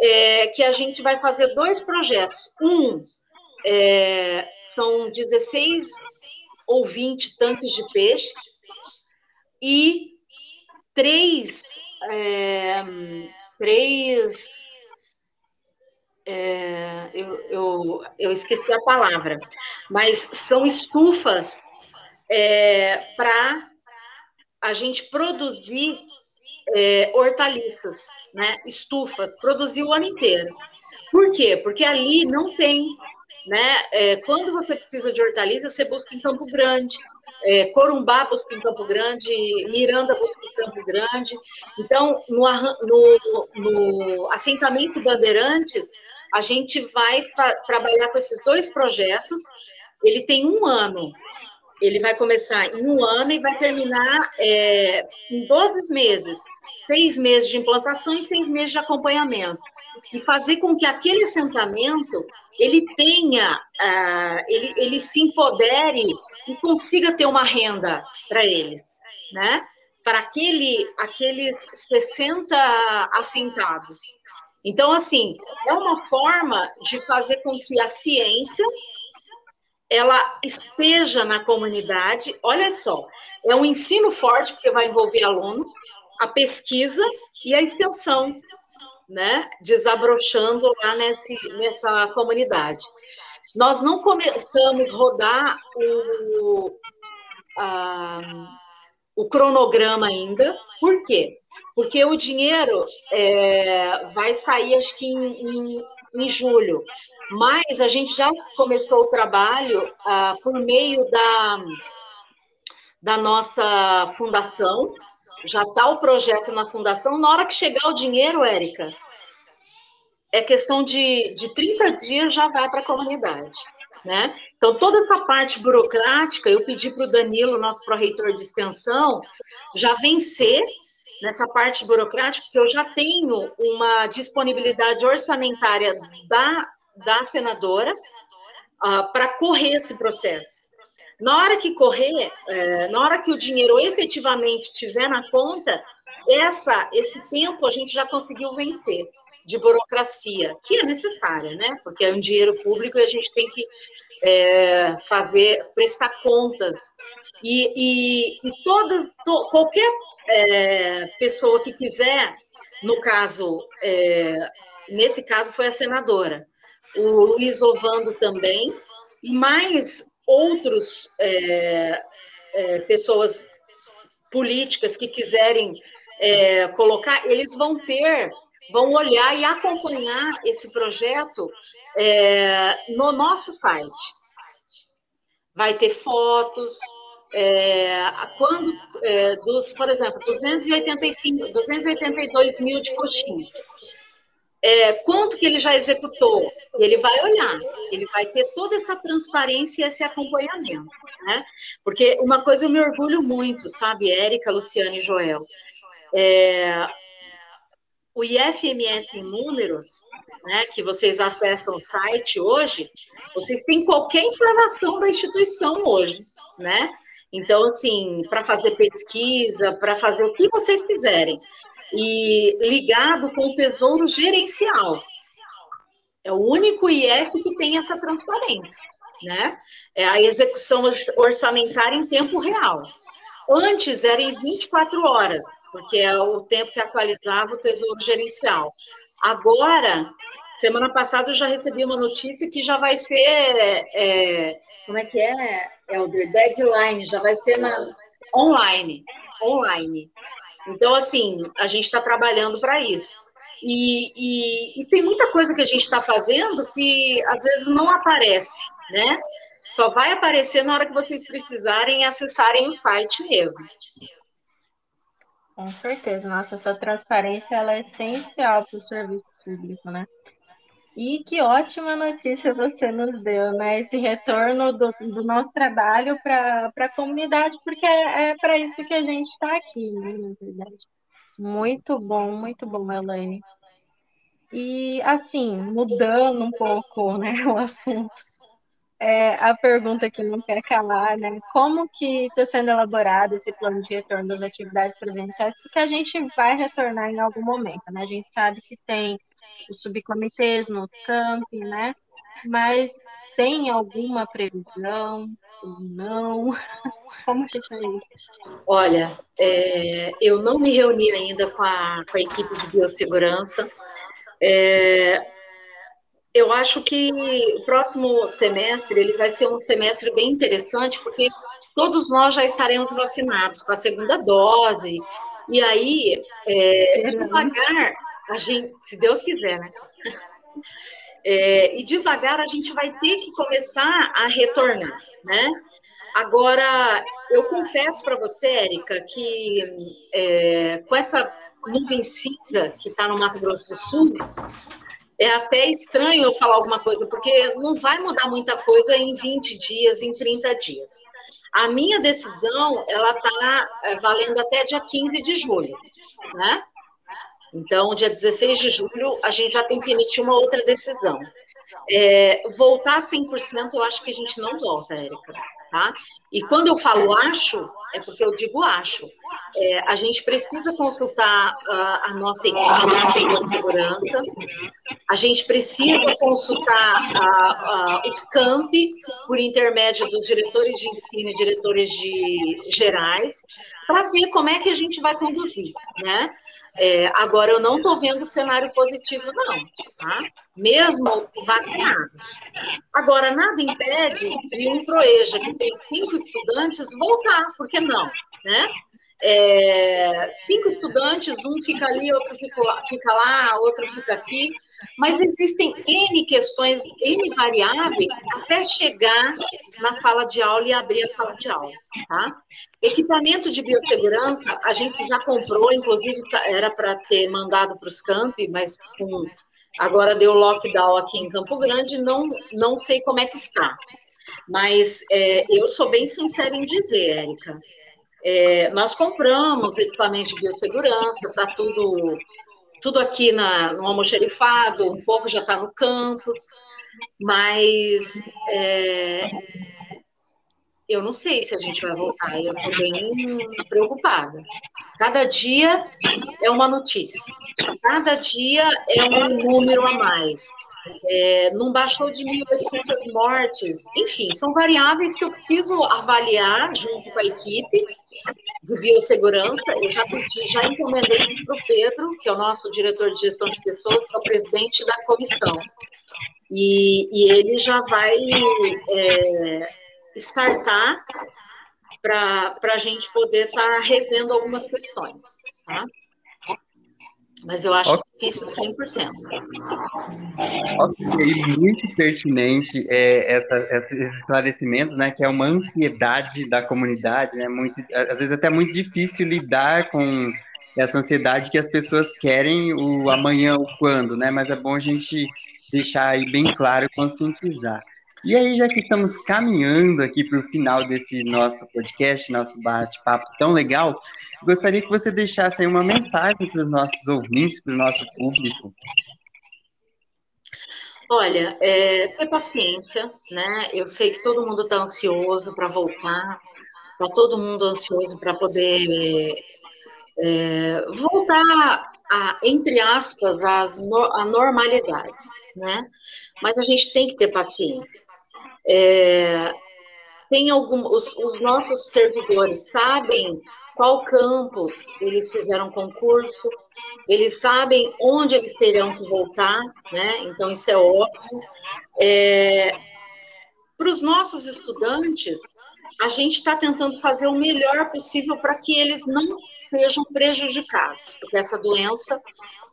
é, que a gente vai fazer dois projetos. Um é, são 16 ou 20 tanques de peixe e três, é, três é, eu, eu, eu, esqueci a palavra, mas são estufas é, para a gente produzir é, hortaliças, né, estufas, produzir o ano inteiro. Por quê? Porque ali não tem, né? É, quando você precisa de hortaliças, você busca em Campo Grande, é, Corumbá busca em Campo Grande, Miranda busca em Campo Grande. Então, no, no, no assentamento Bandeirantes, a gente vai trabalhar com esses dois projetos. Ele tem um ano ele vai começar em um ano e vai terminar é, em 12 meses, seis meses de implantação e seis meses de acompanhamento. E fazer com que aquele assentamento ele tenha, uh, ele, ele se empodere e consiga ter uma renda para eles, né? Para aquele, aqueles 60 assentados. Então, assim, é uma forma de fazer com que a ciência ela esteja na comunidade. Olha só, é um ensino forte, porque vai envolver aluno, a pesquisa e a extensão, né? Desabrochando lá nesse, nessa comunidade. Nós não começamos a rodar o, a, o cronograma ainda, por quê? Porque o dinheiro é, vai sair, acho que em, em em julho. Mas a gente já começou o trabalho ah, por meio da, da nossa fundação. Já está o projeto na fundação. Na hora que chegar o dinheiro, Érica, é questão de, de 30 dias já vai para a comunidade. Né? Então, toda essa parte burocrática, eu pedi para o Danilo, nosso pró-reitor de extensão, já vencer nessa parte burocrática, que eu já tenho uma disponibilidade orçamentária da, da senadora uh, para correr esse processo. Na hora que correr, é, na hora que o dinheiro efetivamente estiver na conta, essa, esse tempo a gente já conseguiu vencer de burocracia, que é necessária, né? Porque é um dinheiro público e a gente tem que é, fazer, prestar contas. E, e, e todas, to, qualquer é, pessoa que quiser, no caso, é, nesse caso foi a senadora, o Luiz Ovando também, e mais outros é, é pessoas políticas que quiserem é, colocar, eles vão ter, vão olhar e acompanhar esse projeto é, no nosso site. Vai ter fotos, é, quando, é, dos, por exemplo, 285, 282 mil de coxinha, é, quanto que ele já executou? Ele vai olhar, ele vai ter toda essa transparência e esse acompanhamento, né? Porque uma coisa eu me orgulho muito, sabe, Érica, Luciane e Joel, é, o IFMS em números, né, que vocês acessam o site hoje, vocês têm qualquer informação da instituição hoje, né? Então, assim, para fazer pesquisa, para fazer o que vocês quiserem. E ligado com o tesouro gerencial. É o único IF que tem essa transparência, né? É a execução orçamentária em tempo real. Antes era em 24 horas, porque é o tempo que atualizava o tesouro gerencial. Agora, semana passada eu já recebi uma notícia que já vai ser, é, como é que é, Elder? Deadline, já vai ser na, online, online. Então, assim, a gente está trabalhando para isso. E, e, e, tem muita coisa que a gente está fazendo que às vezes não aparece, né? Só vai aparecer na hora que vocês precisarem acessarem o site mesmo. Com certeza, nossa, essa transparência ela é essencial para o serviço público, né? E que ótima notícia você nos deu, né? Esse retorno do, do nosso trabalho para a comunidade, porque é, é para isso que a gente está aqui, né? Na verdade. Muito bom, muito bom, Elaine. E assim, mudando um pouco né, o assunto, é, a pergunta que não quer calar, né? Como que está sendo elaborado esse plano de retorno das atividades presenciais? Porque a gente vai retornar em algum momento, né? A gente sabe que tem os subcomitês no camp, né? Mas tem alguma previsão não? Como que está isso? Olha, é, eu não me reuni ainda com a, com a equipe de biossegurança. É, eu acho que o próximo semestre ele vai ser um semestre bem interessante, porque todos nós já estaremos vacinados com a segunda dose. E aí, é, devagar, a gente, se Deus quiser, né? É, e devagar a gente vai ter que começar a retornar, né? Agora, eu confesso para você, Érica, que é, com essa nuvem cinza que está no Mato Grosso do Sul, é até estranho eu falar alguma coisa, porque não vai mudar muita coisa em 20 dias, em 30 dias. A minha decisão, ela está é, valendo até dia 15 de julho, né? Então, dia 16 de julho, a gente já tem que emitir uma outra decisão. É, voltar 100%, eu acho que a gente não volta, Érica. Tá? E quando eu falo acho, é porque eu digo acho. É, a gente precisa consultar uh, a nossa equipe de segurança, a gente precisa consultar uh, uh, os campi por intermédio dos diretores de ensino e diretores de gerais, para ver como é que a gente vai conduzir, né? É, agora, eu não estou vendo cenário positivo, não, tá? Mesmo vacinados. Agora, nada impede de um Proeja que tem cinco estudantes voltar, por que não? Né? É, cinco estudantes, um fica ali, outro fica lá, outro fica aqui, mas existem N questões, N variáveis até chegar na sala de aula e abrir a sala de aula, tá? Equipamento de biossegurança, a gente já comprou, inclusive tá, era para ter mandado para os campi, mas com, agora deu lockdown aqui em Campo Grande, não, não sei como é que está. Mas é, eu sou bem sincera em dizer, Érica, é, nós compramos equipamento de biossegurança, está tudo, tudo aqui na, no almoxerifado, um pouco já está no campus, mas é, eu não sei se a gente vai voltar, eu estou bem preocupada. Cada dia é uma notícia, cada dia é um número a mais. É, não baixou de 1.800 mortes. Enfim, são variáveis que eu preciso avaliar junto com a equipe de biossegurança. Eu já pedi, já encomendei isso para o Pedro, que é o nosso diretor de gestão de pessoas, que é o presidente da comissão. E, e ele já vai é, startar para a gente poder estar tá revendo algumas questões. Tá? Mas eu acho okay. difícil 100%. Ok, muito pertinente é, essa, esses esclarecimentos, né, que é uma ansiedade da comunidade, né, muito, às vezes até muito difícil lidar com essa ansiedade que as pessoas querem o amanhã, o quando, né, mas é bom a gente deixar aí bem claro e conscientizar. E aí, já que estamos caminhando aqui para o final desse nosso podcast, nosso bate-papo tão legal, gostaria que você deixasse aí uma mensagem para os nossos ouvintes, para o nosso público. Olha, é, ter paciência, né? Eu sei que todo mundo está ansioso para voltar, está todo mundo ansioso para poder é, voltar, a, entre aspas, às, a normalidade, né? Mas a gente tem que ter paciência. É, tem algum, os, os nossos servidores sabem qual campus eles fizeram concurso, eles sabem onde eles terão que voltar, né? Então, isso é óbvio. É, Para os nossos estudantes, a gente está tentando fazer o melhor possível para que eles não sejam prejudicados, porque essa doença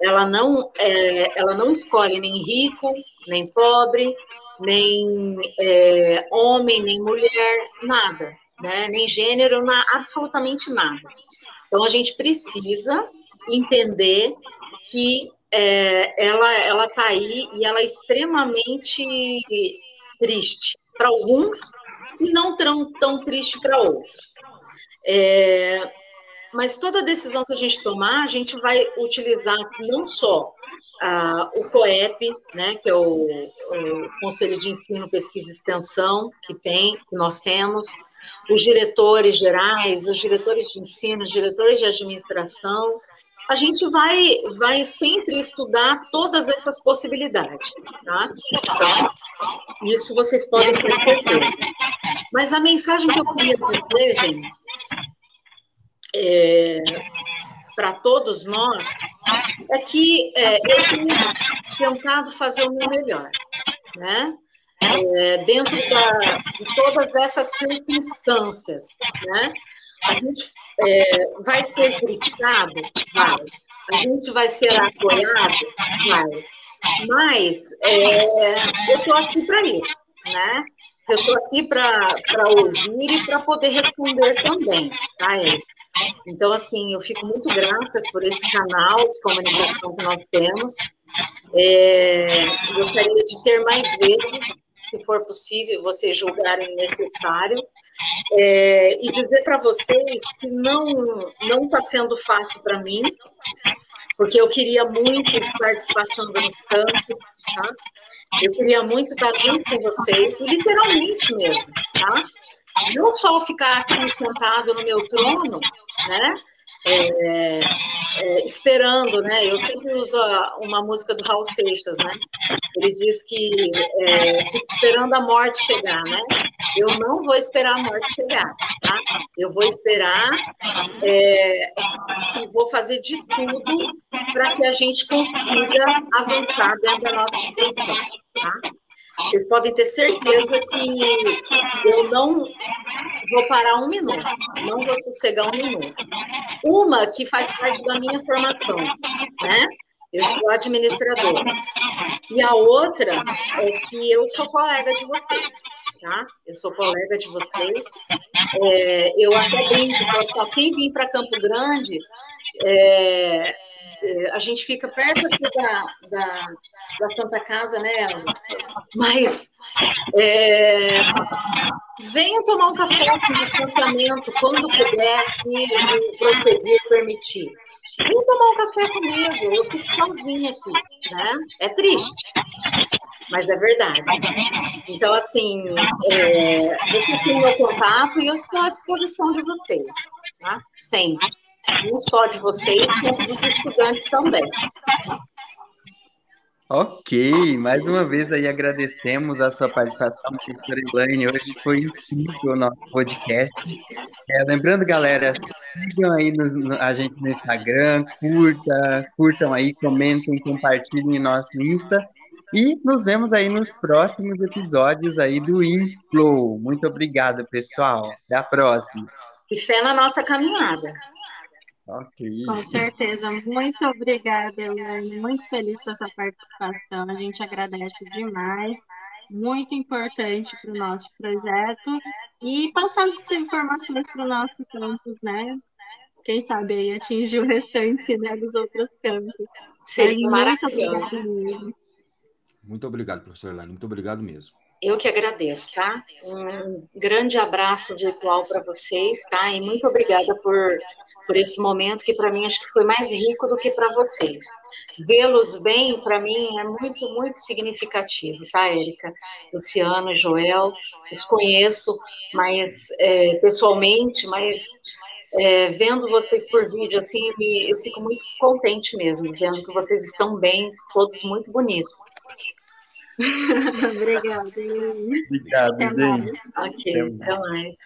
ela não é, ela não escolhe nem rico, nem pobre, nem é, homem, nem mulher, nada, né? Nem gênero, na, absolutamente nada. Então a gente precisa entender que é, ela ela está aí e ela é extremamente triste para alguns e não tão, tão triste para outros. É, mas toda decisão que a gente tomar, a gente vai utilizar não só o COEP, né, que é o, o, Conselho de Ensino, Pesquisa e Extensão, que tem, que nós temos, os diretores gerais, os diretores de ensino, os diretores de administração, a gente vai, vai sempre estudar todas essas possibilidades, tá? Isso vocês podem ter certeza. Mas a mensagem que eu queria dizer, gente, é, para todos nós, é que é, eu tenho tentado fazer o meu melhor, né? É, dentro da, de todas essas circunstâncias, né? A gente é, vai ser criticado? Vai. A gente vai ser apoiado? Vai. Mas é, eu estou aqui para isso, né? Eu estou aqui para ouvir e para poder responder também, tá, Érica? Então, assim, eu fico muito grata por esse canal de comunicação que nós temos. É, gostaria de ter mais vezes, se for possível, vocês julgarem necessário. É, e dizer para vocês que não não está sendo fácil para mim, porque eu queria muito estar despachando nos campos, tá? Eu queria muito estar junto com vocês, literalmente mesmo, tá? Não só ficar aqui sentado no meu trono, né? É, é, esperando, né? Eu sempre uso uma música do Raul Seixas, né? Ele diz que é, esperando a morte chegar, né? Eu não vou esperar a morte chegar, tá? Eu vou esperar é, e vou fazer de tudo para que a gente consiga avançar dentro da nossa instituição, tá? Vocês podem ter certeza que eu não vou parar um minuto, não vou sossegar um minuto. Uma que faz parte da minha formação, né? Eu sou administradora. E a outra é que eu sou colega de vocês, tá? Eu sou colega de vocês. É, eu até brinco, só quem vir para Campo Grande é, a gente fica perto aqui da, da, da Santa Casa, né? Mas é, venha tomar um café com distanciamento quando puder, se proceder permitir. Vem tomar um café comigo, eu fico sozinha aqui, né? É triste, mas é verdade. Então, assim, é, vocês têm meu contato e eu estou à disposição de vocês, tá? Sempre não só de vocês, quanto dos estudantes também. Ok, mais uma vez aí agradecemos a sua participação, professora Elaine. Hoje foi incrível o nosso podcast. É, lembrando, galera, sigam aí nos, no, a gente no Instagram, curta, curtam aí, comentem, compartilhem nosso Insta. E nos vemos aí nos próximos episódios aí do Inflow. Muito obrigado, pessoal. Até a próxima. E fé na nossa caminhada. Ok. Com certeza. Muito obrigada, Elaine. Muito feliz com essa participação. A gente agradece demais. Muito importante para o nosso projeto. E passar essas informações para o nosso campus, né? Quem sabe aí atingir o restante né, dos outros campos. Muito obrigada Muito obrigado, professor Elaine. Muito obrigado mesmo. Eu que agradeço, tá? Um grande abraço virtual para vocês, tá? E muito obrigada por, por esse momento que para mim acho que foi mais rico do que para vocês. Vê-los bem, para mim, é muito, muito significativo, tá, Érica? Luciano, Joel, os conheço mais é, pessoalmente, mas é, vendo vocês por vídeo, assim, eu fico muito contente mesmo, vendo que vocês estão bem, todos muito bonitos. Obrigada. Obrigado, gente. Ok, até mais.